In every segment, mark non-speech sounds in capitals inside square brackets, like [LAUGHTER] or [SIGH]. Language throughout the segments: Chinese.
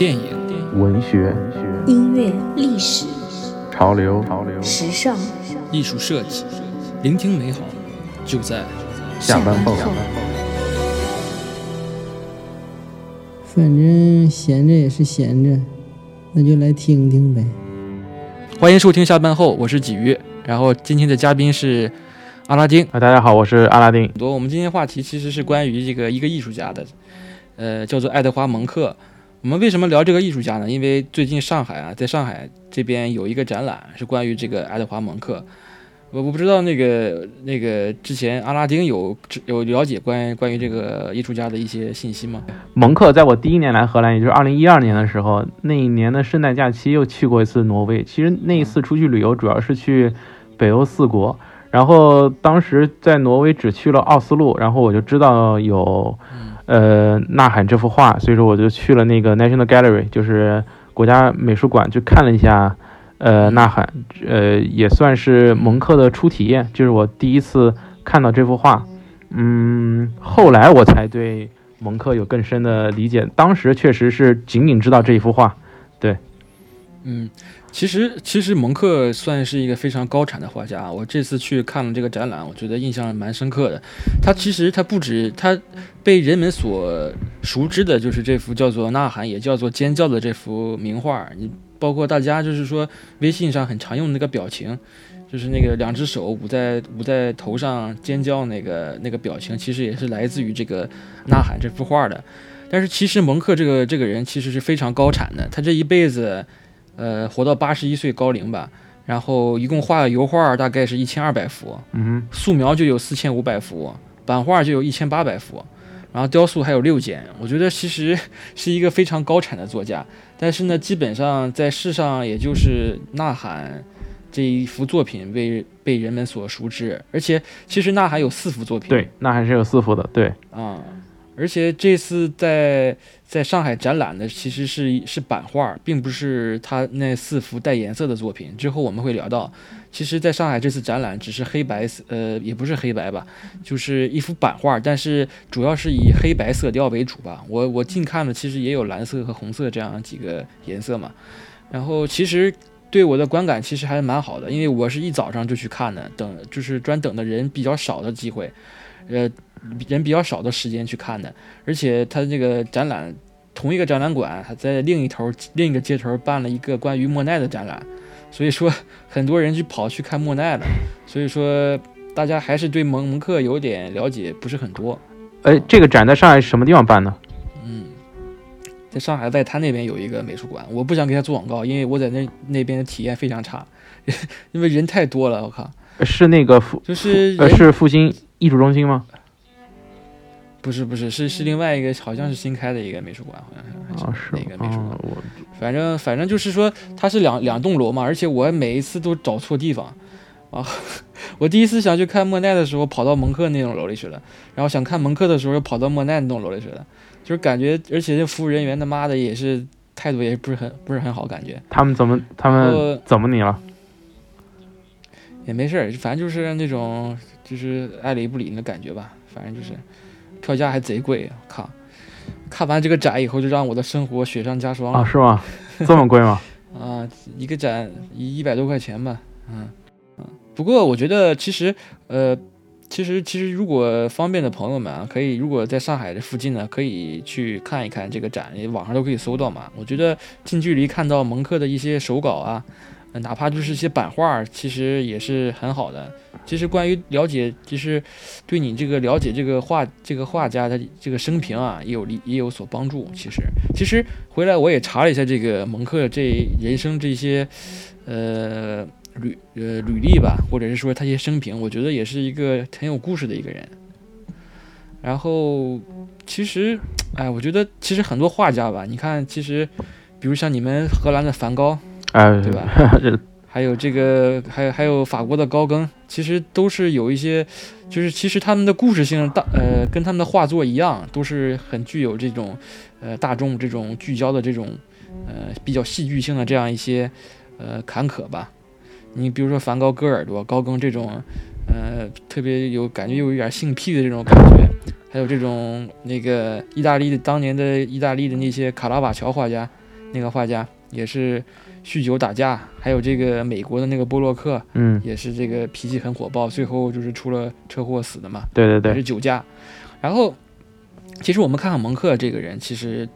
电影、文学、音乐、历史、潮流、潮流、时尚、艺术设计，聆听美好，就在下班后。反正闲着也是闲着，那就来听听呗。欢迎收听下班后，我是鲫鱼。然后今天的嘉宾是阿拉丁。啊，大家好，我是阿拉丁。多，我们今天话题其实是关于这个一个艺术家的，呃，叫做爱德华蒙克。我们为什么聊这个艺术家呢？因为最近上海啊，在上海这边有一个展览是关于这个爱德华蒙克。我我不知道那个那个之前阿拉丁有有了解关于关于这个艺术家的一些信息吗？蒙克在我第一年来荷兰，也就是二零一二年的时候，那一年的圣诞假期又去过一次挪威。其实那一次出去旅游主要是去北欧四国，然后当时在挪威只去了奥斯陆，然后我就知道有呃呐喊这幅画，所以说我就去了那个 National Gallery，就是国家美术馆去看了一下。呃，呐喊，呃，也算是蒙克的初体验，就是我第一次看到这幅画，嗯，后来我才对蒙克有更深的理解，当时确实是仅仅知道这一幅画，对，嗯，其实其实蒙克算是一个非常高产的画家，我这次去看了这个展览，我觉得印象蛮深刻的。他其实他不止他被人们所熟知的就是这幅叫做《呐喊》也叫做《尖叫》的这幅名画，你。包括大家就是说，微信上很常用的那个表情，就是那个两只手捂在捂在头上尖叫那个那个表情，其实也是来自于这个《呐喊》这幅画的。但是其实蒙克这个这个人其实是非常高产的，他这一辈子，呃，活到八十一岁高龄吧，然后一共画的油画大概是一千二百幅，嗯，素描就有四千五百幅，版画就有一千八百幅。然后雕塑还有六件，我觉得其实是一个非常高产的作家。但是呢，基本上在世上也就是《呐喊》这一幅作品被被人们所熟知。而且其实《呐喊》有四幅作品，对，《呐喊》是有四幅的，对，啊。而且这次在在上海展览的其实是是版画，并不是他那四幅带颜色的作品。之后我们会聊到，其实在上海这次展览只是黑白色，呃，也不是黑白吧，就是一幅版画，但是主要是以黑白色调为主吧。我我近看了，其实也有蓝色和红色这样几个颜色嘛。然后其实对我的观感其实还是蛮好的，因为我是一早上就去看的，等就是专等的人比较少的机会，呃。人比较少的时间去看的，而且他这个展览，同一个展览馆还在另一头另一个街头办了一个关于莫奈的展览，所以说很多人去跑去看莫奈了，所以说大家还是对蒙蒙克有点了解不是很多。哎，这个展在上海什么地方办呢？嗯，在上海外滩那边有一个美术馆，我不想给他做广告，因为我在那那边的体验非常差，[LAUGHS] 因为人太多了，我靠。是那个复就是呃是复兴艺术中心吗？不是不是是是另外一个，好像是新开的一个美术馆，好像是哪个美术馆？反正反正就是说它是两两栋楼嘛，而且我每一次都找错地方啊！[LAUGHS] 我第一次想去看莫奈的时候，跑到蒙克那栋楼里去了，然后想看蒙克的时候又跑到莫奈那栋楼里去了，就是感觉，而且这服务人员他妈的也是态度也不是很不是很好，感觉他们怎么他们怎么你了？也没事儿，反正就是那种就是爱理不理的感觉吧，反正就是。票价还贼贵，靠！看完这个展以后，就让我的生活雪上加霜啊！是吗？这么贵吗？[LAUGHS] 啊，一个展一一百多块钱吧，嗯嗯。不过我觉得其实，呃，其实其实如果方便的朋友们啊，可以如果在上海这附近呢，可以去看一看这个展，网上都可以搜到嘛。我觉得近距离看到蒙克的一些手稿啊。哪怕就是一些版画，其实也是很好的。其实关于了解，其实对你这个了解这个画这个画家的这个生平啊，也有利也有所帮助。其实，其实回来我也查了一下这个蒙克这人生这些呃履呃履历吧，或者是说他一些生平，我觉得也是一个很有故事的一个人。然后，其实，哎，我觉得其实很多画家吧，你看，其实比如像你们荷兰的梵高。哎，对吧？还有这个，还有还有法国的高更，其实都是有一些，就是其实他们的故事性大，呃，跟他们的画作一样，都是很具有这种，呃，大众这种聚焦的这种，呃，比较戏剧性的这样一些，呃，坎坷吧。你比如说梵高割耳朵，高更这种，呃，特别有感觉又有点性癖的这种感觉，还有这种那个意大利的当年的意大利的那些卡拉瓦乔画家。那个画家也是酗酒打架，还有这个美国的那个波洛克嗯，也是这个脾气很火爆，最后就是出了车祸死的嘛，对对对也是，酒驾。然后，其实我们看看蒙克这个人，其实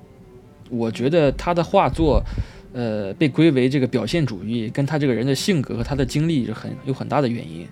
我觉得他的画作，呃，被归为这个表现主义，跟他这个人的性格和他的经历是很有很大的原因。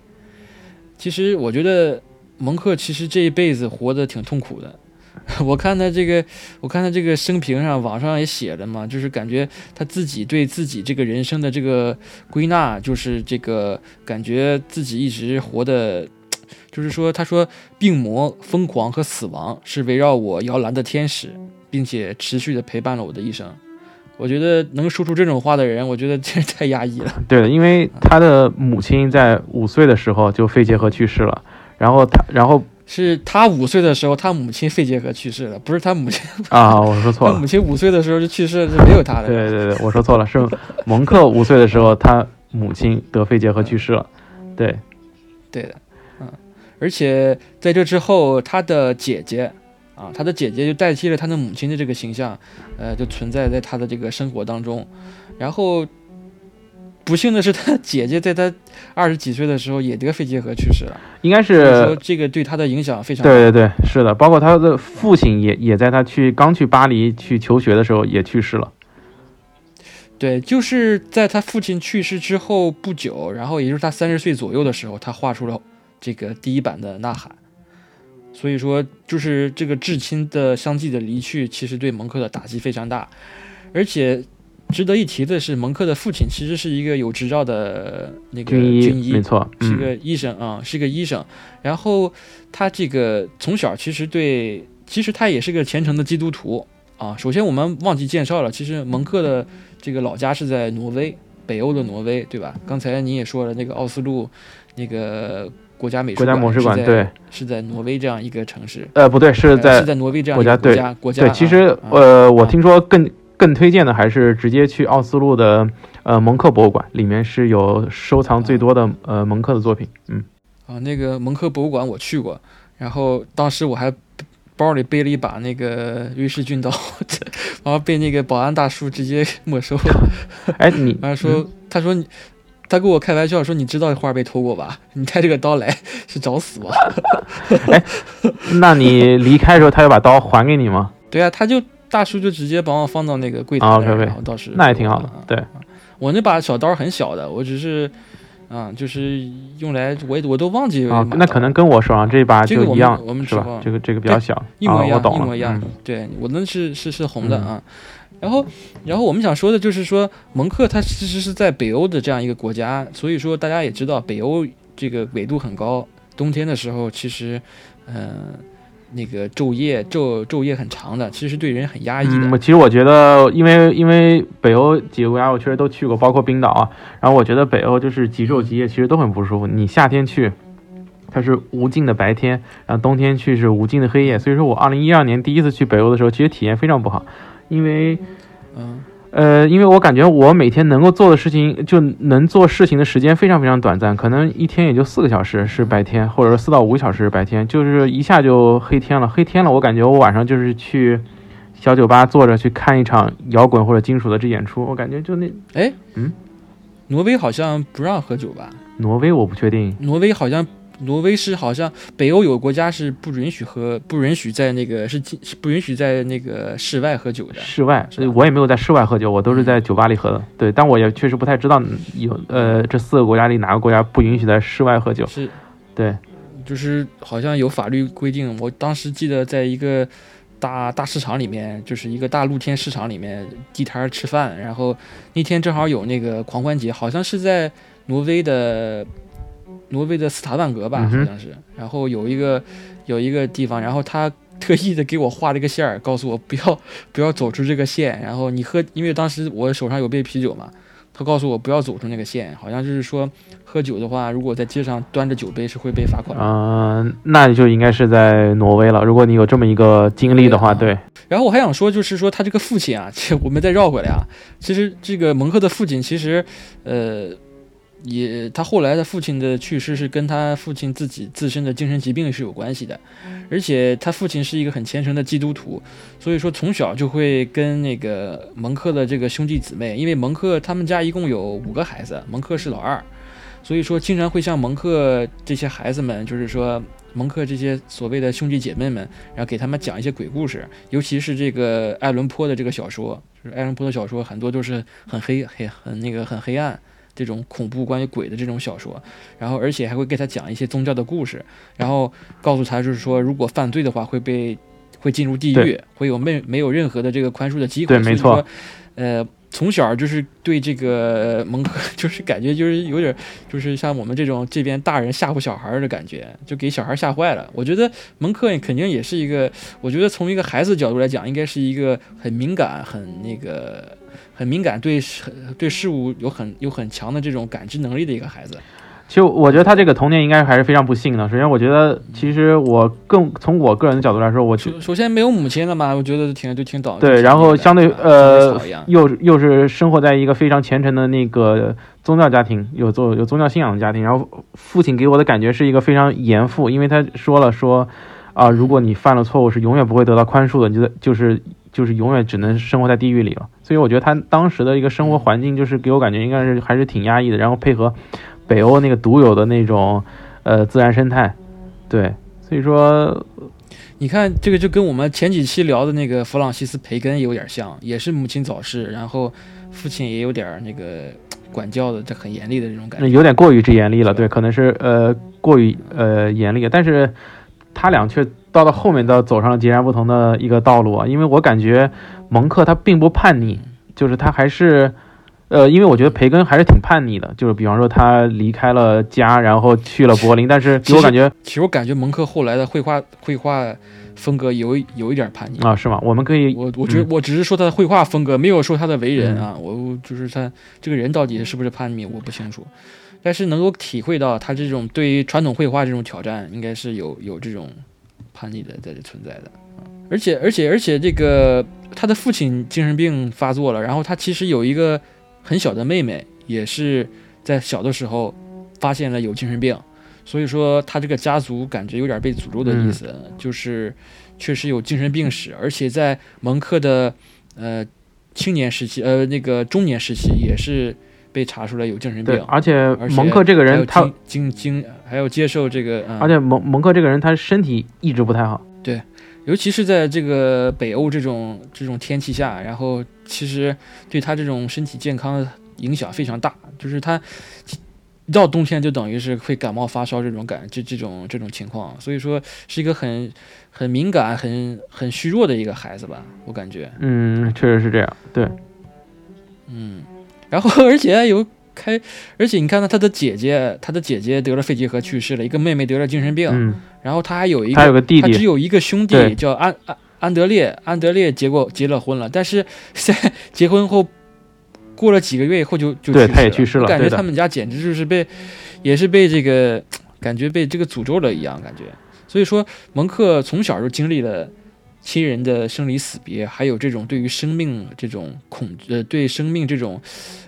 其实我觉得蒙克其实这一辈子活得挺痛苦的。[LAUGHS] 我看他这个，我看他这个生平上，网上也写了嘛，就是感觉他自己对自己这个人生的这个归纳，就是这个感觉自己一直活的，[TSK] 就是说，他说病魔、疯狂和死亡是围绕我摇篮的天使，并且持续的陪伴了我的一生。我觉得能说出这种话的人，我觉得真是太压抑了。[LAUGHS] 对的，因为他的母亲在五岁的时候就肺结核去世了，然后他，然后是他五岁的时候，他母亲肺结核去世了，不是他母亲，啊，我说错了他母，亲五岁的时候就去世了，就没有他了。对对对，我说错了，是蒙克五岁的时候，他母亲得肺结核去世了，对，对的，嗯，而且在这之后，他的姐姐啊，他的姐姐就代替了他的母亲的这个形象，呃，就存在在他的这个生活当中。然后，不幸的是，他姐姐在他二十几岁的时候也得肺结核去世了，应该所以说是。这个对他的影响非常大。对对对，是的，包括他的父亲也也在他去刚去巴黎去求学的时候也去世了。对，就是在他父亲去世之后不久，然后也就是他三十岁左右的时候，他画出了这个第一版的《呐喊》。所以说，就是这个至亲的相继的离去，其实对蒙克的打击非常大。而且值得一提的是，蒙克的父亲其实是一个有执照的那个军医，没错，嗯，是个医生啊、是个医生。然后他这个从小其实对，其实他也是个虔诚的基督徒啊。首先我们忘记介绍了，其实蒙克的这个老家是在挪威，北欧的挪威，对吧？刚才你也说了，那个奥斯陆那个国家美术馆是在对，是在挪威这样一个城市，呃，不对，是呃在是在挪威这样一个国家国家对，啊其实啊呃，我啊听说更更推荐的还是直接去奥斯陆的呃蒙克博物馆，里面是有收藏最多的呃蒙克的作品。嗯，啊，那个蒙克博物馆我去过，然后当时我还包里背了一把那个瑞士军刀，然后被那个保安大叔直接没收了。哎，你 [LAUGHS] 然后说，他说你，他跟我开玩笑说，你知道画被偷过吧？你带这个刀来是找死吧？[LAUGHS] 那你离开的时候，他要把刀还给你吗？对啊，他就大叔就直接把我放到那个柜台啊那儿，，OK，OK 然后倒是那也挺好的啊。对，我那把小刀很小的，我只是。啊，就是用来我也我都忘记啊，那可能跟我手上这把这个一样，我们是吧？这个这个比较小，一模一样，一模一样。嗯对我那是是是红的嗯啊。然后，然后我们想说的就是说，蒙克他其实是在北欧的这样一个国家，所以说大家也知道，北欧这个纬度很高，冬天的时候其实，嗯、那个昼夜昼昼夜很长的，其实对人很压抑的。嗯，其实我觉得，因为因为北欧几个国家我确实都去过，包括冰岛啊。然后我觉得北欧就是极昼极夜，其实都很不舒服。你夏天去，它是无尽的白天，然后冬天去是无尽的黑夜。所以说我二零一二年第一次去北欧的时候，其实体验非常不好，因为嗯，呃，因为我感觉我每天能够做的事情，就能做事情的时间非常非常短暂，可能一天也就四个小时是白天，或者说四到五个小时是白天，就是一下就黑天了。黑天了，我感觉我晚上就是去小酒吧坐着去看一场摇滚或者金属的这演出，我感觉就那哎，嗯，挪威好像不让喝酒吧？挪威我不确定，挪威好像，挪威是好像北欧有国家是不允许喝，不允许在那个是禁是不允许在那个室外喝酒的。室外所以我也没有在室外喝酒，我都是在酒吧里喝的。对，但我也确实不太知道有呃这四个国家里哪个国家不允许在室外喝酒。是，对，就是好像有法律规定。我当时记得在一个大大市场里面，就是一个大露天市场里面地摊儿吃饭，然后那天正好有那个狂欢节，好像是在挪威的挪威的斯塔万格吧，好像是。然后有一个有一个地方，然后他特意的给我画了一个线儿，告诉我不要 [LAUGHS] 不要走出这个线。然后你喝，因为当时我手上有杯啤酒嘛，他告诉我不要走出那个线，好像就是说喝酒的话，如果在街上端着酒杯是会被罚款的。嗯、那就应该是在挪威了。如果你有这么一个经历的话，对对，然后我还想说，就是说他这个父亲啊，[LAUGHS] 其实我们再绕回来啊，其实这个蒙克的父亲其实，呃，也他后来的父亲的去世是跟他父亲自己自身的精神疾病是有关系的，而且他父亲是一个很虔诚的基督徒，所以说从小就会跟那个蒙克的这个兄弟姊妹，因为蒙克他们家一共有五个孩子，蒙克是老二，所以说经常会向蒙克这些孩子们，就是说蒙克这些所谓的兄弟姐妹们，然后给他们讲一些鬼故事，尤其是这个爱伦坡的这个小说，就是爱伦坡的小说很多都是很黑黑很那个很黑暗。这种恐怖关于鬼的这种小说，然后而且还会给他讲一些宗教的故事，然后告诉他就是说，如果犯罪的话会被会进入地狱，会有没没有任何的这个宽恕的机会。对没错所以说。呃，从小就是对这个蒙克，[LAUGHS] 就是感觉就是有点，就是像我们这种这边大人吓唬小孩的感觉，就给小孩吓坏了。我觉得蒙克肯定也是一个，我觉得从一个孩子角度来讲，应该是一个很敏感、很那个、很敏感对事对事物有很有很强的这种感知能力的一个孩子。其实我觉得他这个童年应该还是非常不幸的。首先，我觉得其实我更从我个人的角度来说，我首首先没有母亲了嘛，我觉得挺就挺倒。对，然后相对呃又又是生活在一个非常虔诚的那个宗教家庭，有宗有宗教信仰的家庭。然后父亲给我的感觉是一个非常严父，因为他说了说啊、如果你犯了错误是永远不会得到宽恕的，你就就是就是永远只能生活在地狱里了。所以我觉得他当时的一个生活环境就是给我感觉应该是还是挺压抑的，然后配合北欧那个独有的那种呃自然生态，对，所以说你看，这个就跟我们前几期聊的那个弗朗西斯·培根有点像，也是母亲早逝，然后父亲也有点儿那个管教的这很严厉的这种感觉。有点过于之严厉了，对，可能是呃过于呃严厉，但是他俩却到了后面倒走上了截然不同的一个道路啊，因为我感觉蒙克他并不叛逆，就是他还是。呃，因为我觉得培根还是挺叛逆的，就是比方说他离开了家，然后去了柏林，但是给我感觉其实我感觉蒙克后来的绘画绘画风格有有一点叛逆。啊，是吗？我们可以，我我觉得嗯我只是说他的绘画风格，没有说他的为人嗯啊。我我就是他这个人到底是不是叛逆，我不清楚。但是能够体会到他这种对于传统绘画这种挑战，应该是有有这种叛逆的在这存在的。啊而且而且而且这个他的父亲精神病发作了，然后他其实有一个很小的妹妹，也是在小的时候发现了有精神病，所以说他这个家族感觉有点被诅咒的意思，就是确实有精神病史，而且在蒙克的呃青年时期，呃那个中年时期也是被查出来有精神，病，而且蒙克这个人他，经经经还要接受这个，嗯、而且蒙蒙克这个人他身体一直不太好，对尤其是在这个北欧这种这种天气下，然后其实对他这种身体健康的影响非常大，就是他一到冬天就等于是会感冒发烧这种感这这种这种情况，所以说是一个很很敏感、很很虚弱的一个孩子吧，我感觉，嗯，确实是这样，对，嗯，然后而且有开，而且你看到他的姐姐，他的姐姐得了肺结核去世了，一个妹妹得了精神病，嗯，然后他还有一个他有个弟弟，他只有一个兄弟叫安安安德烈，安德烈结过结了婚了，但是在 [LAUGHS] 结婚后过了几个月以后就就对去他也去世了我感觉他们家简直就是被，也是被这个感觉被这个诅咒了一样感觉。所以说，蒙克从小就经历了亲人的生离死别，还有这种对于生命这种恐呃对生命这种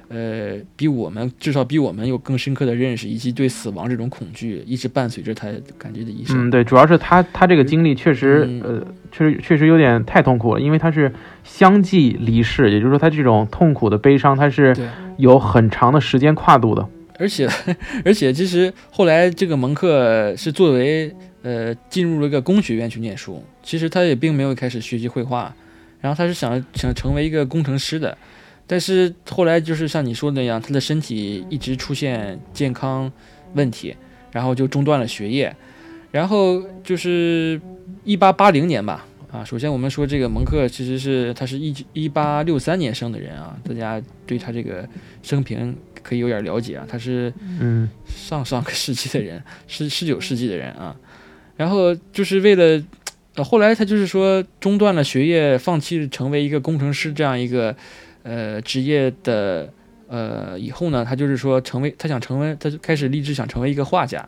呃比我们至少比我们有更深刻的认识，以及对死亡这种恐惧一直伴随着他感觉的一生。嗯，对，主要是他他这个经历确实，嗯呃，确实确实有点太痛苦了，因为他是相继离世，也就是说他这种痛苦的悲伤，他是有很长的时间跨度的。而且，[LAUGHS] 而且，其实后来这个蒙克是作为呃进入了一个工学院去念书，其实他也并没有开始学习绘画，然后他是想想成为一个工程师的，但是后来就是像你说的那样，他的身体一直出现健康问题，然后就中断了学业，然后就是一八八零年吧。啊，首先我们说这个蒙克其实是他是一一八六三年生的人啊，大家对他这个生平可以有点了解啊，他是嗯，上上个世纪的人，十十九世纪的人啊。然后就是为了，呃，后来他就是说中断了学业，放弃成为一个工程师这样一个呃职业的呃以后呢，他就是说成为他想成为，他就开始立志想成为一个画家，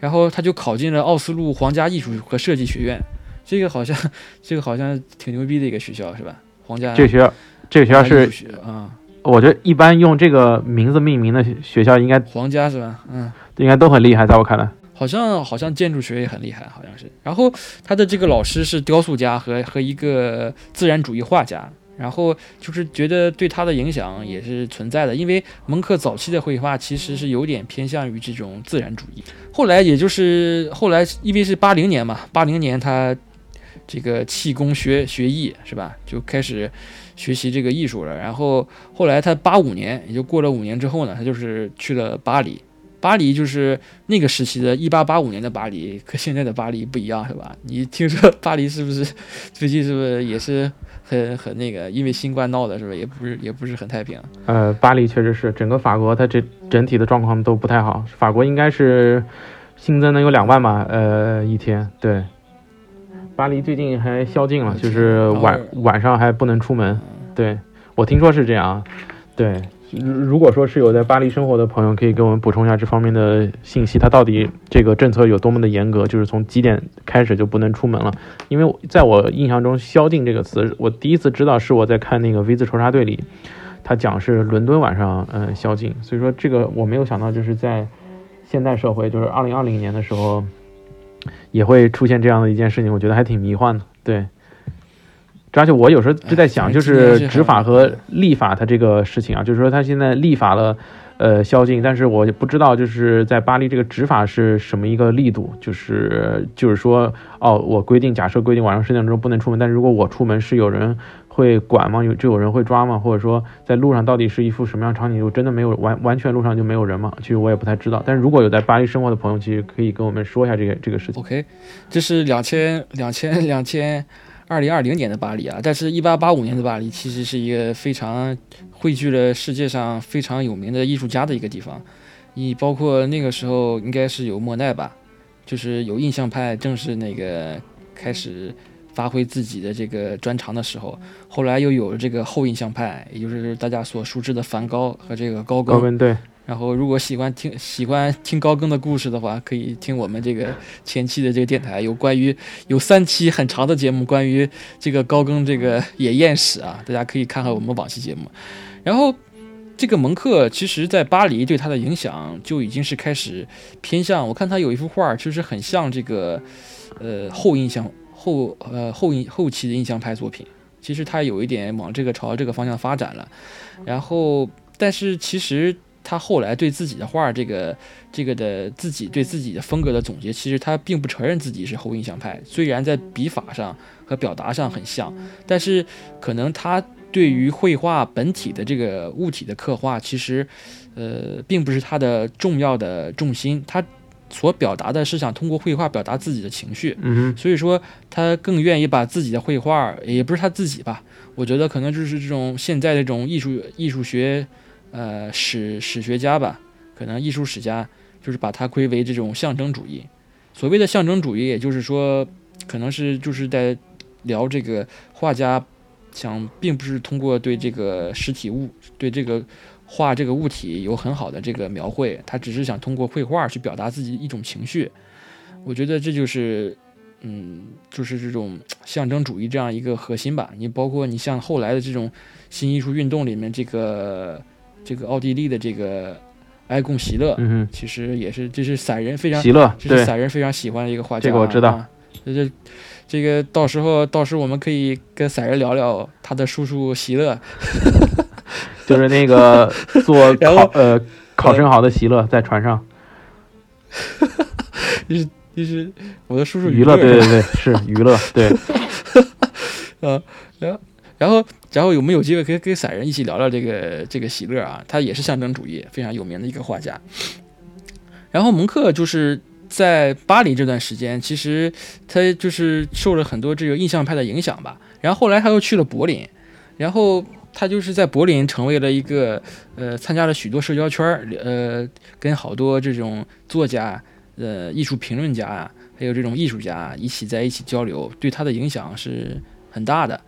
然后他就考进了奥斯陆皇家艺术和设计学院，这个好像 [LAUGHS] 这个好像挺牛逼的一个学校是吧？皇家这个学校，这个学校是啊，我觉得一般用这个名字命名的学校应该皇家是吧？嗯。应该都很厉害，在我看来，好像好像建筑学也很厉害，好像是。然后他的这个老师是雕塑家和和一个自然主义画家，然后就是觉得对他的影响也是存在的，因为蒙克早期的绘画其实是有点偏向于这种自然主义。后来也就是后来，因为是八零年嘛，八零年他这个气功学学艺是吧，就开始学习这个艺术了。然后后来他八五年，也就过了五年之后呢，他就是去了巴黎。巴黎就是那个时期的，一八八五年的巴黎，和现在的巴黎不一样，是吧？你听说巴黎是不是 [LAUGHS] 最近是不是也是很很那个？因为新冠闹的，是不是也不是也不是很太平？呃，巴黎确实是整个法国，它这整体的状况都不太好。法国应该是新增能有两万吧？呃，一天对。巴黎最近还宵禁了，就是晚晚上还不能出门。对我听说是这样，对。如果说是有在巴黎生活的朋友，可以给我们补充一下这方面的信息。它到底这个政策有多么的严格？就是从几点开始就不能出门了？因为在我印象中，“宵禁”这个词，我第一次知道是我在看那个《V 字仇杀队》里，他讲是伦敦晚上嗯宵禁。所以说这个我没有想到，就是在现代社会，就是二零二零年的时候，也会出现这样的一件事情。我觉得还挺迷幻的，对。而且我有时候就在想，就是执法和立法它这个事情啊，就是说他现在立法了，呃，宵禁，但是我不知道就是在巴黎这个执法是什么一个力度，就是就是说，哦，我规定，假设规定晚上十点钟不能出门，但是如果我出门是有人会管吗？有就有人会抓吗？或者说在路上到底是一副什么样场景？就真的没有完完全路上就没有人吗？其实我也不太知道。但是如果有在巴黎生活的朋友，其实可以跟我们说一下这个这个事情。OK，这是两千两千两千。二零二零年的巴黎啊，但是，一八八五年的巴黎其实是一个非常汇聚了世界上非常有名的艺术家的一个地方。你包括那个时候应该是有莫奈吧，就是有印象派正是那个开始发挥自己的这个专长的时候。后来又有了这个后印象派，也就是大家所熟知的梵高和这个高更。然后，如果喜欢听喜欢听高更的故事的话，可以听我们这个前期的这个电台，有关于有三期很长的节目，关于这个高更这个野宴史啊，大家可以看看我们往期节目。然后，这个蒙克其实在巴黎对他的影响就已经是开始偏向，我看他有一幅画，其实很像这个呃后印象后呃后印后期的印象派作品，其实他有一点往这个朝这个方向发展了。然后，但是其实。他后来对自己的画，这个这个的自己对自己的风格的总结，其实他并不承认自己是后印象派。虽然在笔法上和表达上很像，但是可能他对于绘画本体的这个物体的刻画，其实呃并不是他的重要的重心。他所表达的是想通过绘画表达自己的情绪。嗯所以说他更愿意把自己的绘画，也不是他自己吧？我觉得可能就是这种现在这种艺术艺术学。呃，史史学家吧，可能艺术史家就是把它归为这种象征主义。所谓的象征主义，也就是说，可能是就是在聊这个画家想，并不是通过对这个实体物、对这个画这个物体有很好的这个描绘，他只是想通过绘画去表达自己一种情绪。我觉得这就是，嗯，就是这种象征主义这样一个核心吧。你包括你像后来的这种新艺术运动里面这个。这个奥地利的这个埃贡·席勒，嗯其实也是，这是散人非常，席勒，这是散人非常喜欢的一个画家。这个我知道。这这这个到时候，到时候我们可以跟散人聊聊他的叔叔席勒，[LAUGHS] 就是那个做 [LAUGHS] 烤呃烤生蚝的席勒，在船上。[LAUGHS] 就是就是我的叔叔娱乐，对对对，是娱乐，对。啊，然后。然后，然后有没有机会可以跟散人一起聊聊这个这个喜乐啊？他也是象征主义非常有名的一个画家。然后蒙克就是在巴黎这段时间，其实他就是受了很多这个印象派的影响吧。然后后来他又去了柏林，然后他就是在柏林成为了一个呃，参加了许多社交圈儿，呃，跟好多这种作家、呃，艺术评论家啊，还有这种艺术家一起在一起交流，对他的影响是很大的。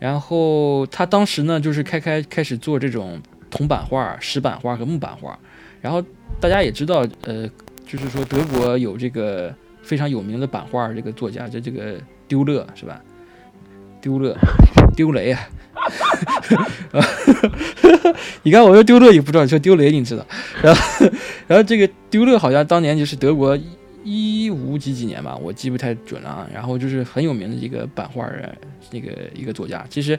然后他当时呢，就是开开开始做这种铜版画、石版画和木版画。然后大家也知道，呃，就是说德国有这个非常有名的版画这个作家，叫这个丢勒是吧？丢勒，丢雷啊！[LAUGHS] 你看我说丢勒也不知道，你说丢雷你知道，然后然后这个丢勒好像当年就是德国一五几几年吧，我记不太准了啊。然后就是很有名的一个版画儿那个一个作家，其实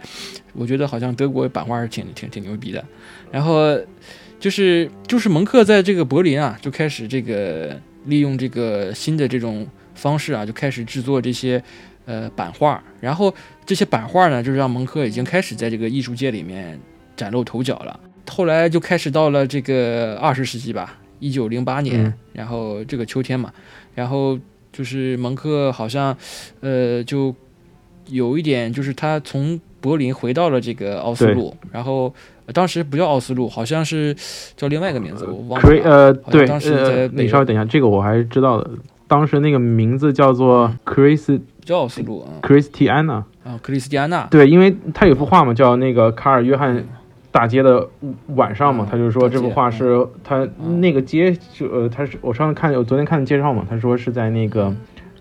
我觉得好像德国版画是挺挺挺牛逼的。然后就是就是蒙克在这个柏林啊，就开始这个利用这个新的这种方式啊，就开始制作这些呃版画，然后这些版画呢，就是让蒙克已经开始在这个艺术界里面崭露头角了。后来就开始到了这个二十世纪吧，一九零八年，嗯。然后这个秋天嘛，然后就是蒙克好像呃就有一点，就是他从柏林回到了这个奥斯陆，然后呃当时不叫奥斯陆，好像是叫另外一个名字，我忘了。呃，对，当时在呃，北你稍微等一下，这个我还是知道的。当时那个名字叫做 Chris 叫奥斯陆啊 Christiana，啊，克里斯蒂安娜，对，因为他有幅画嘛，叫那个卡尔约翰大街的晚上嘛嗯，他就说这幅画是他嗯那个街就呃，他是我上次看我昨天看的介绍嘛，他说是在那个嗯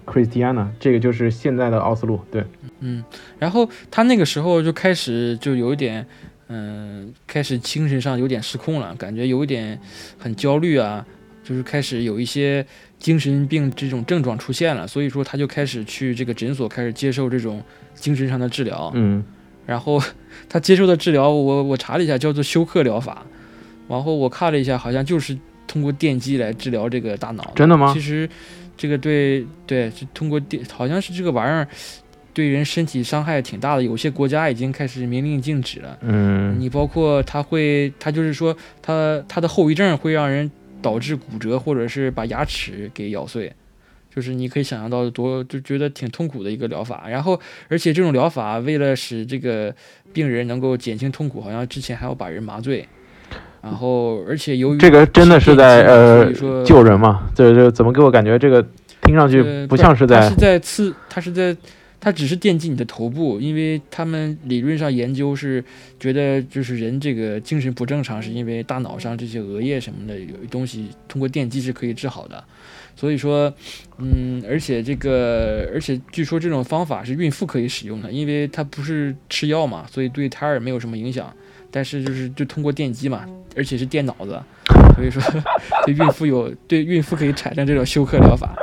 Christiana，这个就是现在的奥斯陆，对，嗯，然后他那个时候就开始就有一点，嗯，开始精神上有点失控了，感觉有一点很焦虑啊，就是开始有一些精神病这种症状出现了，所以说他就开始去这个诊所开始接受这种精神上的治疗，嗯然后 [LAUGHS] 他接受的治疗，我我查了一下，叫做休克疗法，然后我看了一下，好像就是通过电击来治疗这个大脑，真的吗其？实这个对对，是通过电，好像是这个玩意儿对人身体伤害挺大的，有些国家已经开始明令禁止了。嗯你包括它会，它就是说它它的后遗症会让人导致骨折，或者是把牙齿给咬碎。就是你可以想象到多就觉得挺痛苦的一个疗法，然后而且这种疗法为了使这个病人能够减轻痛苦，好像之前还要把人麻醉，然后而且由于这个真的是在呃说救人嘛？这这怎么给我感觉这个听上去呃不像是在它是在刺，他是在，它只是电击你的头部，因为他们理论上研究是觉得就是人这个精神不正常，是因为大脑上这些额叶什么的有东西通过电击是可以治好的。所以说，嗯，而且这个，而且据说这种方法是孕妇可以使用的，因为它不是吃药嘛，所以对胎儿没有什么影响。但是就是就通过电击嘛，而且是电脑子，所以说 [LAUGHS] 对孕妇有对孕妇可以产生这种休克疗法。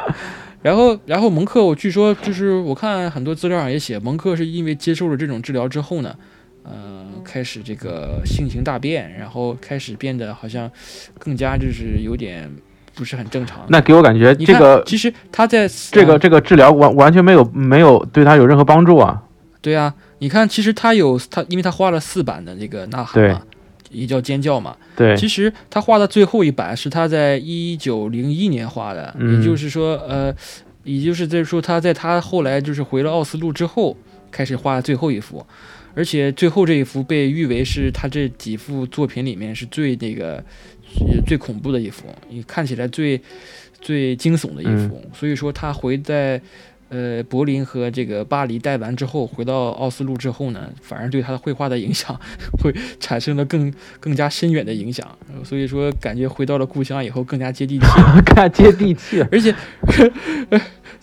然后，然后蒙克，我据说就是我看很多资料上也写，蒙克是因为接受了这种治疗之后呢，呃，开始这个性情大变，然后开始变得好像更加就是有点不是很正常。那给我感觉，这个其实他在这个呃这个治疗完完全没有没有对他有任何帮助啊。对啊，你看，其实他有他，因为他画了四版的那个呐喊嘛，也叫尖叫嘛。对，其实他画的最后一版是他在一九零一年画的，嗯也就是说，呃，也就是在说他在他后来就是回了奥斯陆之后开始画的最后一幅，而且最后这一幅被誉为是他这几幅作品里面是最那个呃最恐怖的一幅，你看起来最最惊悚的一幅，所以说他回在。呃，柏林和这个巴黎待完之后，回到奥斯陆之后呢，反而对他的绘画的影响 [LAUGHS] 会产生了更更加深远的影响。呃所以说，感觉回到了故乡以后更加接地气 [LAUGHS] 更加接地气。[LAUGHS] 而且，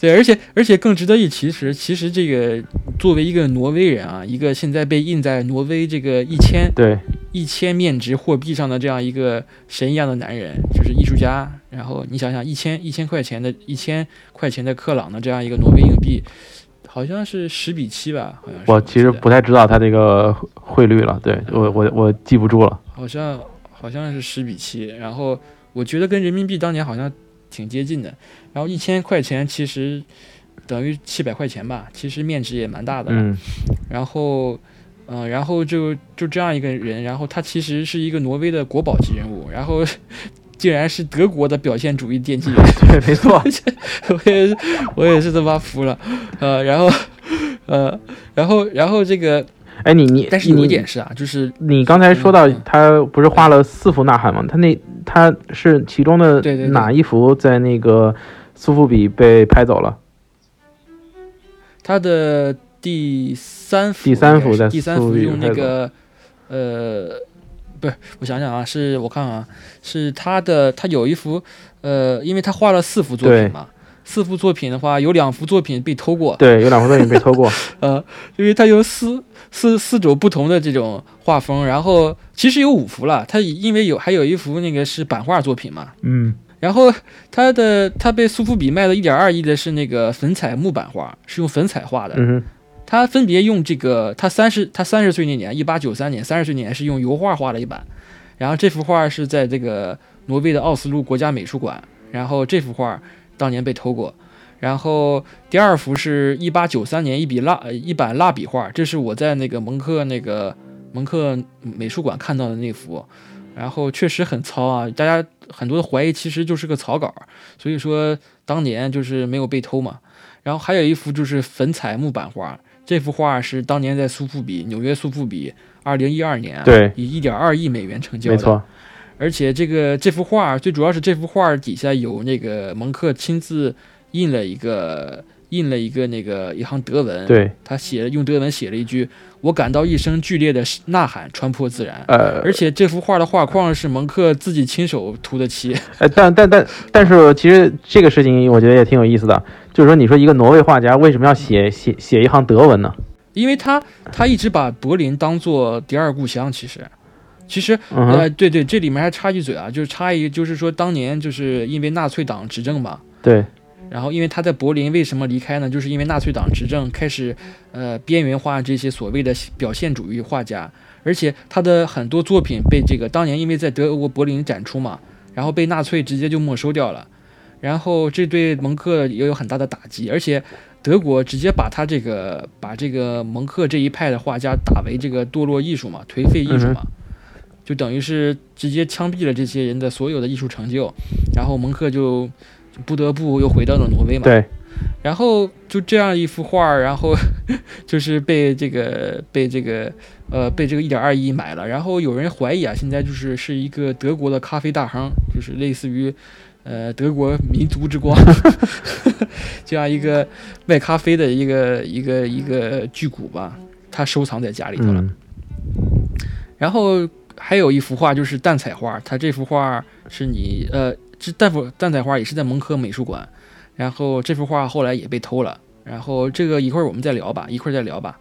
对，而且而且更值得一提是，其实这个作为一个挪威人啊，一个现在被印在挪威这个一千对，一千面值货币上的这样一个神一样的男人，就是艺术家。然后你想想，一千一千块钱的一千块钱的克朗的这样一个挪威硬币，好像是十比七吧？好像是。我其实不太知道它这个汇率了，对我我我记不住了。好像好像是十比七，然后我觉得跟人民币当年好像挺接近的。然后一千块钱其实等于七百块钱吧，其实面值也蛮大的了。嗯，然后，嗯、然后就就这样一个人，然后他其实是一个挪威的国宝级人物，然后 [LAUGHS] 竟然是德国的表现主义奠基人，[LAUGHS] 对，没错。[LAUGHS] 我也是我也是他妈服了，呃，然后呃，然后然后这个，哎，你你但是有一你点是啊，就是你刚才说到他不是画了四幅呐喊吗？他那他是其中的哪一幅在那个苏富比被拍走了？他的第三幅第三幅在第三幅用那个呃，不是，我想想啊，是我看啊，是他的他有一幅呃，因为他画了四幅作品嘛，四幅作品的话，有两幅作品被偷过，对，有两幅作品被偷过。[LAUGHS] 呃，因为他有四四四种不同的这种画风，然后其实有五幅了，他因为有还有一幅那个是版画作品嘛，嗯然后它的它被苏富比卖了一点二亿的是那个粉彩木板画，是用粉彩画的，嗯他分别用这个，他三十他三十岁那年，一八九三年，三十岁那年是用油画画了一版，然后这幅画是在这个挪威的奥斯陆国家美术馆，然后这幅画当年被偷过，然后第二幅是一八九三年一笔蜡呃一版蜡笔画，这是我在那个蒙克那个蒙克美术馆看到的那幅，然后确实很糙啊，大家很多的怀疑其实就是个草稿，所以说当年就是没有被偷嘛。然后还有一幅就是粉彩木板画，这幅画是当年在苏富比纽约苏富比二零一二年啊对以一点二亿美元成交的，没错，而且这个这幅画最主要是这幅画底下有那个蒙克亲自印了一个印了一个那个一行德文，对，他写用德文写了一句：“我感到一声剧烈的呐喊穿破自然。”呃，而且这幅画的画框是蒙克自己亲手涂的漆，呃，但但但但是，其实这个事情我觉得也挺有意思的，就是说，你说一个挪威画家为什么要写写写一行德文呢？因为他他一直把柏林当做第二故乡。其实，其实嗯呃，对对，这里面还插一嘴啊，就是插一，就是说当年就是因为纳粹党执政嘛，对，然后因为他在柏林为什么离开呢？就是因为纳粹党执政开始呃边缘化这些所谓的表现主义画家，而且他的很多作品被这个当年因为在德国柏林展出嘛，然后被纳粹直接就没收掉了，然后这对蒙克也有很大的打击，而且德国直接把他这个把这个蒙克这一派的画家打为这个堕落艺术嘛，颓废艺术嘛。就等于是直接枪毙了这些人的所有的艺术成就，然后蒙克就就不得不又回到了挪威嘛。对，然后就这样一幅画儿，然后 [LAUGHS] 就是被这个被这个呃被这个一点二亿买了，然后有人怀疑啊，现在就是是一个德国的咖啡大亨，就是类似于呃德国民族之光 [LAUGHS] 这样一个卖咖啡的一个一个一个巨贾吧，他收藏在家里头了。嗯然后还有一幅画就是蛋彩画，他这幅画是你呃，这蛋幅蛋彩画也是在蒙科美术馆，然后这幅画后来也被偷了，然后这个一会儿我们再聊吧，一会儿再聊吧。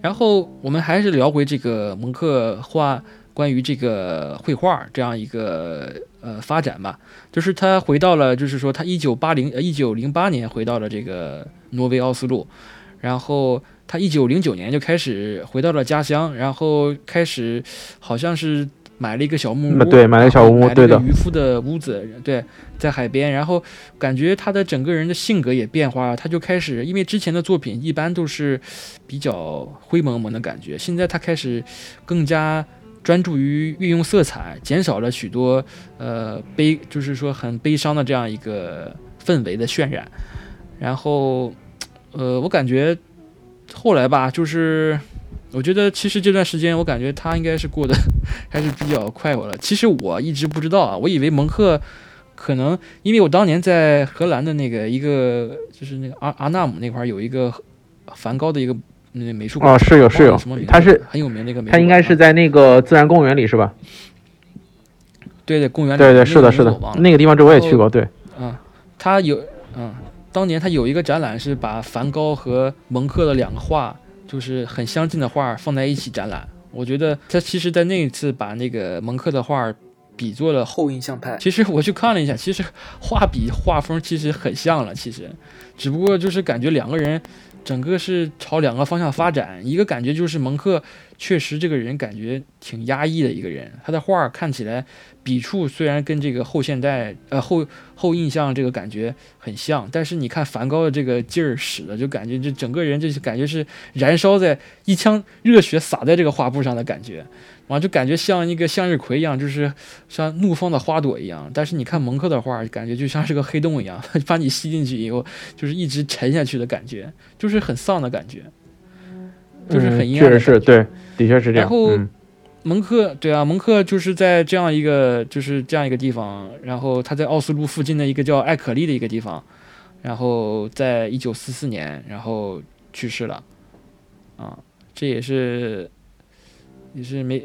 然后我们还是聊回这个蒙克画关于这个绘画这样一个呃发展吧，就是他回到了，就是说他一九八零呃一九零八年回到了这个挪威奥斯陆，然后他一九零九年就开始回到了家乡，然后开始好像是买了一个小木屋，嗯对买了个小屋然后买了对的渔夫的屋子，对，在海边，然后感觉他的整个人的性格也变化了，他就开始，因为之前的作品一般都是比较灰蒙蒙的感觉，现在他开始更加专注于运用色彩，减少了许多呃悲，就是说很悲伤的这样一个氛围的渲染，然后呃，我感觉后来吧，就是我觉得其实这段时间，我感觉他应该是过得 [LAUGHS] 还是比较快活了。其实我一直不知道啊，我以为蒙克可能因为我当年在荷兰的那个一个就是那个阿阿纳姆那块儿有一个梵高的一个那美术馆哦，是有是有。什么名，他是很有名的一个美术馆，他应该是啊在那个自然公园里是吧？对对公园里对对，是的，是的。那个地方这我也去过，对，嗯，他有嗯，当年他有一个展览是把梵高和蒙克的两个画，就是很相近的画放在一起展览。我觉得他其实在那一次把那个蒙克的画比作了后印象派。其实我去看了一下，其实画笔画风其实很像了，其实只不过就是感觉两个人整个是朝两个方向发展。一个感觉就是蒙克确实这个人感觉挺压抑的一个人，他的画看起来笔触虽然跟这个后现代呃后后印象这个感觉很像，但是你看梵高的这个劲儿使的，就感觉这整个人就是感觉是燃烧在一腔热血洒在这个画布上的感觉，完就感觉像一个向日葵一样，就是像怒放的花朵一样。但是你看蒙克的画，感觉就像是个黑洞一样，[LAUGHS] 把你吸进去以后，就是一直沉下去的感觉，就是很丧的感觉，就是很嗯阴暗的确实是对，的确是这样。然后嗯蒙克对啊，蒙克就是在这样一个就是这样一个地方，然后他在奥斯陆附近的一个叫艾可利的一个地方，然后在一九四四年，然后去世了，啊，这也是也是没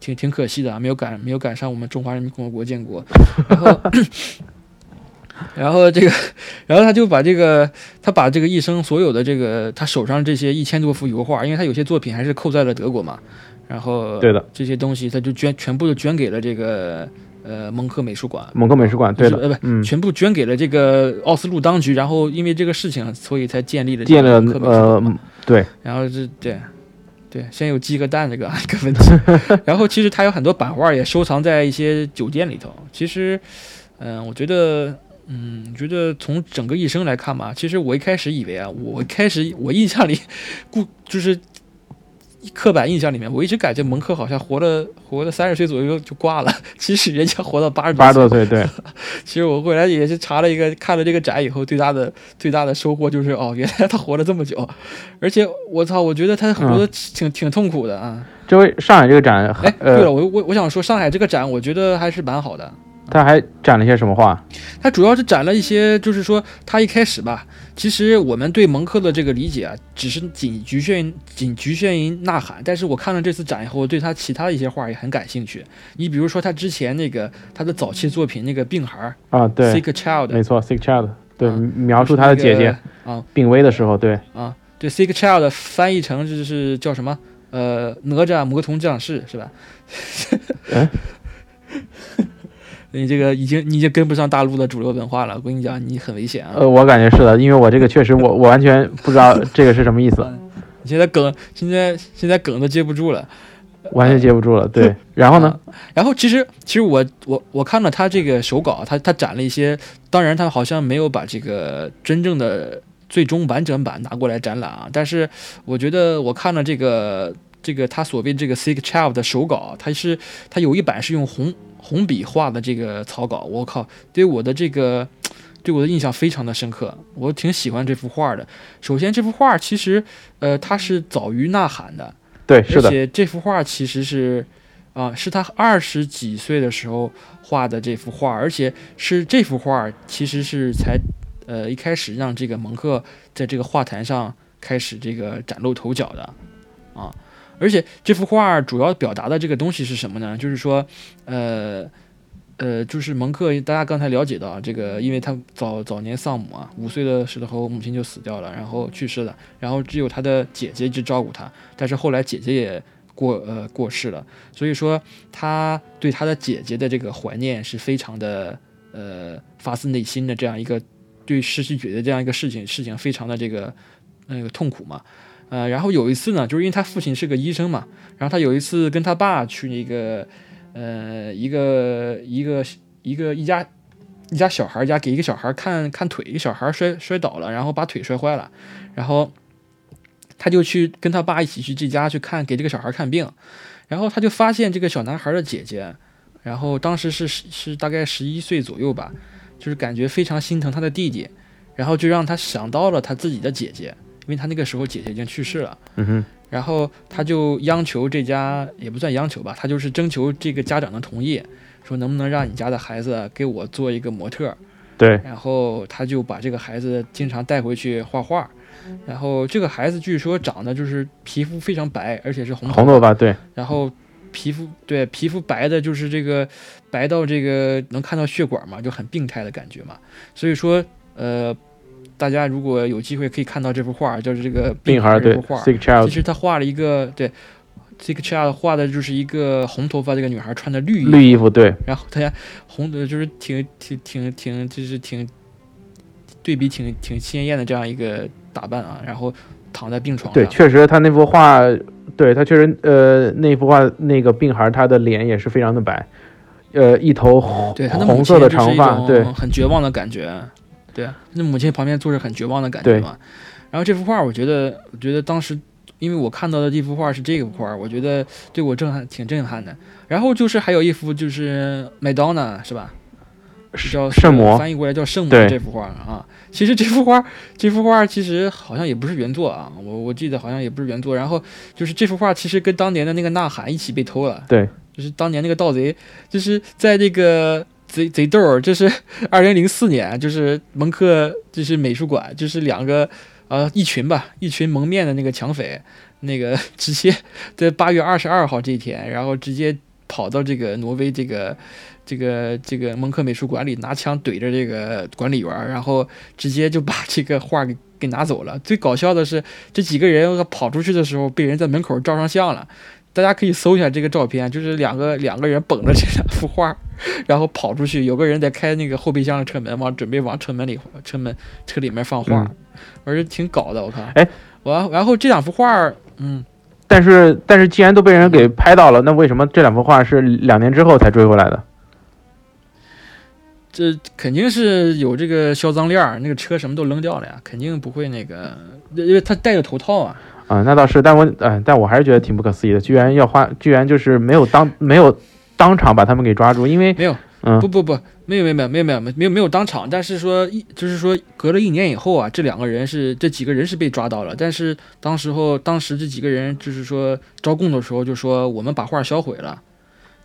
挺挺可惜的啊，没有赶没有赶上我们中华人民共和国建国，然后 [COUGHS] 然后这个，然后他就把这个，他把这个一生所有的这个他手上这些一千多幅油画，因为他有些作品还是扣在了德国嘛，然后对的，这些东西他就捐全部都捐给了这个呃蒙克美术馆，蒙克美术馆，对的，呃不，嗯，全部捐给了这个奥斯陆当局，然后因为这个事情，所以才建立了这建了呃，对，然后这对。对，先有鸡和蛋这个 [LAUGHS] 一个问题，然后其实他有很多版画也收藏在一些酒店里头。其实，嗯、我觉得，嗯，觉得从整个一生来看吧，其实我一开始以为啊，我开始我印象里，[LAUGHS] 故就是刻板印象里面，我一直感觉蒙克好像活了活了三十岁左右就挂了，其实人家活到八十八十多岁。对，[LAUGHS] 其实我后来也是查了一个，看了这个展以后，最大的最大的收获就是哦，原来他活了这么久，而且我操，我觉得他活得挺、挺痛苦的啊。这位上海这个展，哎，对了，呃，我我我想说，上海这个展我觉得还是蛮好的。他还展了些什么画？他主要是展了一些，就是说他一开始吧，其实我们对蒙克的这个理解啊，只是仅局限仅局限于呐喊。但是我看了这次展以后，对他其他的一些画也很感兴趣。你比如说他之前那个他的早期作品那个病孩儿啊，对，，Sick Child，没错，Sick Child，对，啊描述他的姐姐啊病危的时候，对，啊，对，Sick Child 翻译成就是叫什么？呃，哪吒魔童降世是吧？嗯 [LAUGHS] 你这个已经你已经跟不上大陆的主流文化了，我跟你讲，你很危险啊！呃，我感觉是的，因为我这个确实我我完全不知道这个是什么意思，[LAUGHS] 你现在梗，现在现在梗都接不住了。完全接不住了，对。[LAUGHS] 然后呢？然后其实其实我我我看了他这个手稿，他他展了一些，当然他好像没有把这个真正的最终完整版拿过来展览啊。但是我觉得我看了这个这个他所谓这个 Sick Child 的手稿，他是他有一版是用红红笔画的这个草稿，我靠，对我的这个。对我的印象非常的深刻，我挺喜欢这幅画的。首先，这幅画其实，呃，它是早于《呐喊》的，对，是的，而且这幅画其实是，啊、是他二十几岁的时候画的这幅画，而且是这幅画其实是才，呃，一开始让这个蒙克在这个画坛上开始这个崭露头角的，啊，而且这幅画主要表达的这个东西是什么呢？就是说，呃。呃，就是蒙克，大家刚才了解到这个，因为他早早年丧母啊，五岁的时候母亲就死掉了，然后去世了，然后只有他的姐姐一直照顾他，但是后来姐姐也过呃过世了，所以说他对他的姐姐的这个怀念是非常的呃发自内心的这样一个对失去姐姐这样一个事情事情非常的这个那个痛苦嘛，呃，然后有一次呢，就是因为他父亲是个医生嘛，然后他有一次跟他爸去那个呃一个一个一个一家。一家小孩家给一个小孩看看腿，一个小孩摔摔倒了，然后把腿摔坏了，然后他就去跟他爸一起去这家去看给这个小孩看病，然后他就发现这个小男孩的姐姐，然后当时是是大概十一岁左右吧，就是感觉非常心疼他的弟弟，然后就让他想到了他自己的姐姐，因为他那个时候姐姐已经去世了，嗯哼，然后他就央求这家也不算央求吧，他就是征求这个家长的同意，说能不能让你家的孩子给我做一个模特儿，对，然后他就把这个孩子经常带回去画画，然后这个孩子据说长得就是皮肤非常白，而且是红红头发，对，然后皮肤对皮肤白的，就是这个白到这个能看到血管嘛，就很病态的感觉嘛。所以说，呃，大家如果有机会可以看到这幅画，就是这个病孩对这幅画。其实他画了一个对。这个 child 画的就是一个红头发这个女孩穿的绿衣服，绿衣服，对，然后她家红的就是挺挺挺挺就是挺对比挺挺鲜艳的这样一个打扮啊，然后躺在病床上，对，确实他那幅画，对他确实，呃，那幅画那个病孩他的脸也是非常的白，呃，一头红对他的红色的长发，对，很绝望的感觉，对啊，那母亲旁边坐着很绝望的感觉嘛。然后这幅画，我觉得，我觉得当时，因为我看到的这幅画是这幅画，我觉得对我震撼，挺震撼的。然后就是还有一幅就是麦当娜是吧？叫圣魔翻译过来叫圣母这幅画啊。其实这幅画，这幅画其实好像也不是原作啊，我我记得好像也不是原作。然后就是这幅画其实跟当年的那个呐喊一起被偷了。对，就是当年那个盗贼，就是在这个贼贼逗儿，这是 [LAUGHS] 二零零四年，就是蒙克就是美术馆，就是两个呃一群吧，一群蒙面的那个抢匪，那个 [LAUGHS] 直接在八月二十二号这一天，然后直接跑到这个挪威这个这个这个蒙克美术馆里拿枪怼着这个管理员，然后直接就把 [LAUGHS] 这个画给给拿走了。最搞笑的是，这几个人跑出去的时候被人在门口照上相了。大家可以搜一下这个照片，就是两个两个人捧着这两幅画，然后跑出去，有个人在开那个后备箱的车门，往准备往车门里车门车里面放画，嗯而且挺搞的，我看。哎，完然后这两幅画，嗯，但是但是既然都被人给拍到了，那为什么这两幅画是两年之后才追回来的？这肯定是有这个销赃链儿，那个车什么都扔掉了呀，肯定不会那个，因为他戴着头套啊。啊、那倒是，但我呃，但我还是觉得挺不可思议的，居然要花，居然就是没有当没有当场把他们给抓住，因为没有，嗯。不不不，没有没有没有没有没有没有没有当场，但是说一就是说隔了一年以后啊，这两个人是这几个人是被抓到了，但是当时候当时这几个人就是说招供的时候就说我们把画销毁了，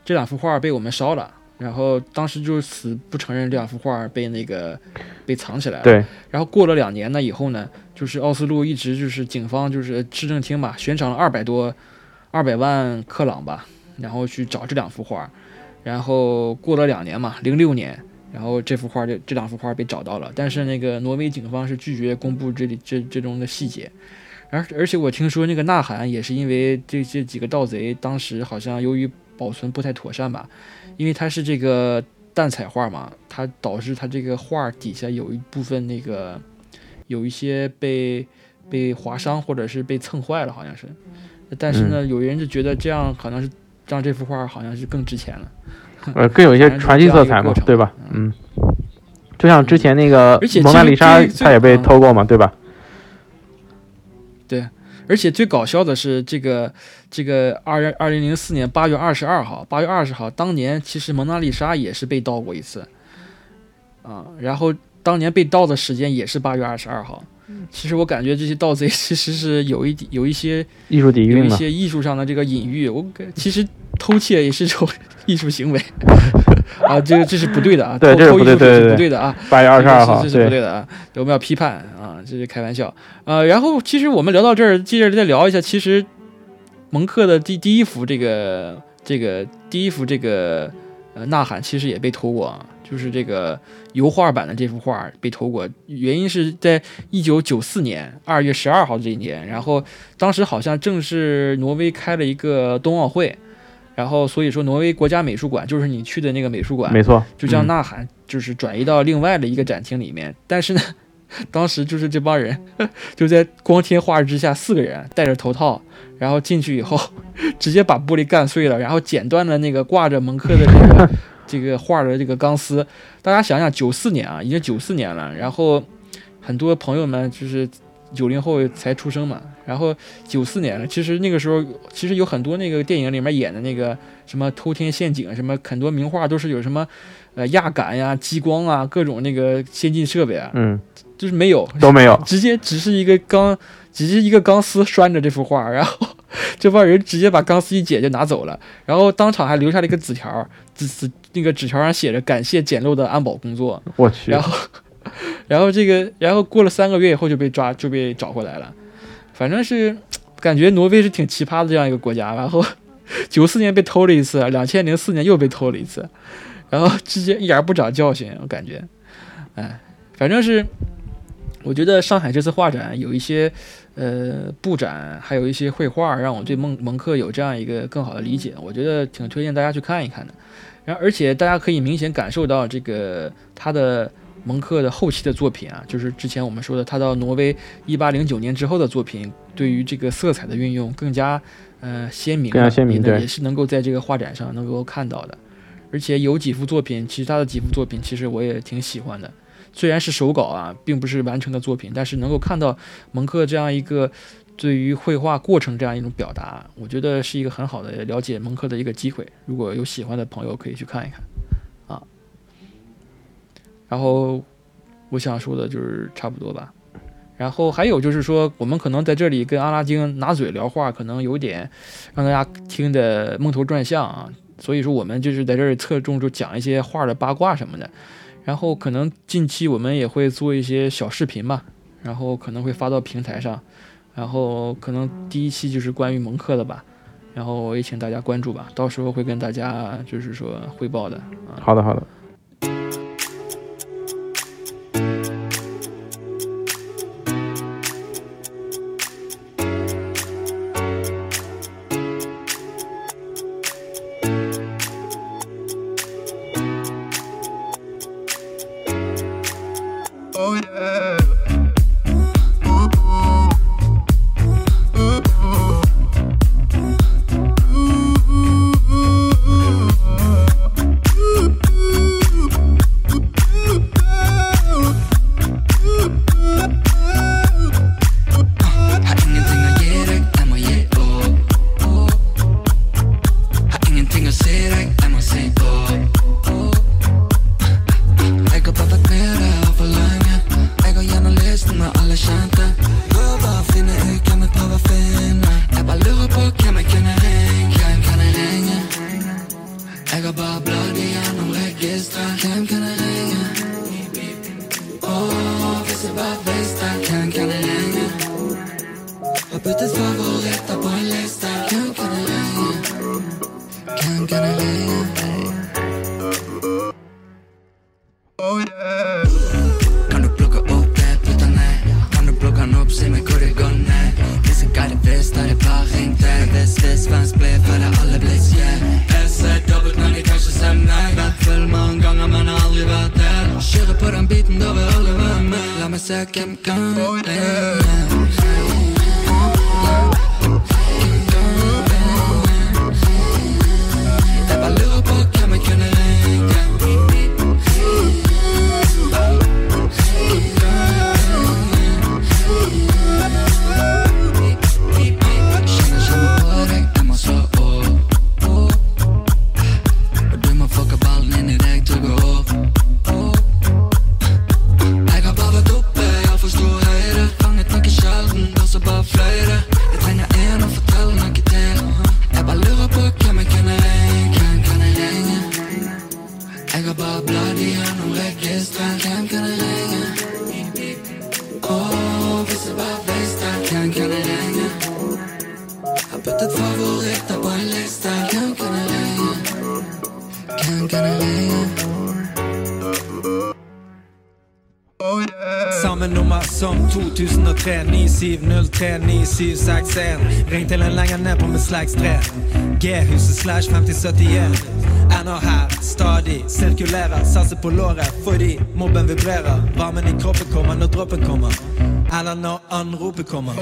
这两幅画被我们烧了，然后当时就死不承认这两幅画被那个被藏起来了。对，然后过了两年呢以后呢，就是奥斯陆一直就是警方就是市政厅嘛，悬赏了二百多二百万克朗吧，然后去找这两幅画，然后过了两年嘛，零六年，然后这幅画就这两幅画被找到了，但是那个挪威警方是拒绝公布这里这这中的细节。而而且我听说那个呐喊也是因为这这几个盗贼当时好像由于保存不太妥善吧，因为它是这个淡彩画嘛，它导致它这个画底下有一部分那个有一些被被划伤或者是被蹭坏了，好像是。但是呢，有人就觉得这样可能是让这幅画好像是更值钱了。[LAUGHS] 呃，更有一些传奇色彩嘛，对吧？嗯，就像之前那个蒙娜丽莎她也被嗯偷过嘛，对吧？对而且最搞笑的是，这个这个二二零零四年八月二十二号，八月二十号，当年其实蒙娜丽莎也是被盗过一次，啊，然后当年被盗的时间也是八月二十二号。其实我感觉这些盗贼其实是有一点有一些艺术底有蕴有，一些艺术上的这个隐喻，我感其实偷窃也是一种 [LAUGHS] 艺术行为。啊，这个这是不对的啊，[LAUGHS] 对偷偷艺术是不对的啊，八月二十二号，这是这是不对，的啊，我们要批判啊，这是开玩笑。啊，然后其实我们聊到这儿，接着再聊一下，其实蒙克的第第一幅这个这个第一幅这个呃呐喊其实也被偷过啊，就是这个油画版的这幅画被偷过，原因是在一九九四年二月十二号这一年，然后当时好像正是挪威开了一个冬奥会。然后，所以说，挪威国家美术馆就是你去的那个美术馆，没错，就将嗯呐喊就是转移到另外的一个展厅里面。但是呢，当时就是这帮人就在光天化日之下，四个人戴着头套，然后进去以后，[LAUGHS] 直接把玻璃干碎了，然后剪断了那个挂着蒙克的这个这个画的这个钢丝。大家想想，九四年啊，已经九四年了，然后很多朋友们就是九零后才出生嘛，然后九四年了，其实那个时候其实有很多那个电影里面演的那个什么偷天陷阱，什么很多名画都是有什么呃压感呀、激光啊，各种那个先进设备啊，嗯，就是没有，都没有，[LAUGHS] 直接只是一个钢，只是一个钢丝拴着这幅画，然后这帮人直接把钢丝一姐就拿走了，然后当场还留下了一个纸条，纸纸那个纸条上写着感谢简陋的安保工作，我去然，[LAUGHS] 后然后这个然后过了三个月以后就被抓就被找回来了，反正是感觉挪威是挺奇葩的这样一个国家，然后 [LAUGHS] 九四年被偷了一次，两千零四年又被偷了一次，然后直接一点儿不长教训，我感觉，哎，反正是。我觉得上海这次画展有一些，呃，布展，还有一些绘画，让我对蒙蒙克有这样一个更好的理解。我觉得挺推荐大家去看一看的。然后，而且大家可以明显感受到这个他的蒙克的后期的作品啊，就是之前我们说的他到挪威一八零九年之后的作品，对于这个色彩的运用更加呃鲜明，更加鲜明对也能也是能够在这个画展上能够看到的。而且有几幅作品，其实他的几幅作品其实我也挺喜欢的。虽然是手稿啊，并不是完成的作品，但是能够看到蒙克这样一个对于绘画过程这样一种表达，我觉得是一个很好的了解蒙克的一个机会。如果有喜欢的朋友，可以去看一看啊。然后我想说的就是差不多吧。然后还有就是说，我们可能在这里跟阿拉丁拿嘴聊话，可能有点让大家听得蒙头转向啊。所以说，我们就是在这儿侧重就讲一些画的八卦什么的。然后可能近期我们也会做一些小视频吧然后可能会发到平台上然后可能第一期就是关于蒙克的吧然后我也请大家关注吧到时候会跟大家就是说汇报的嗯好的好的。siv 0397 accent Ring till en langare på min slags trend G-huset slash 5071 Han har här, stadig, cirkulära, satser på låret Får i, mobben vibrerar. Värmen i kroppen kommer när droppen kommer. Alla når anropet kommer.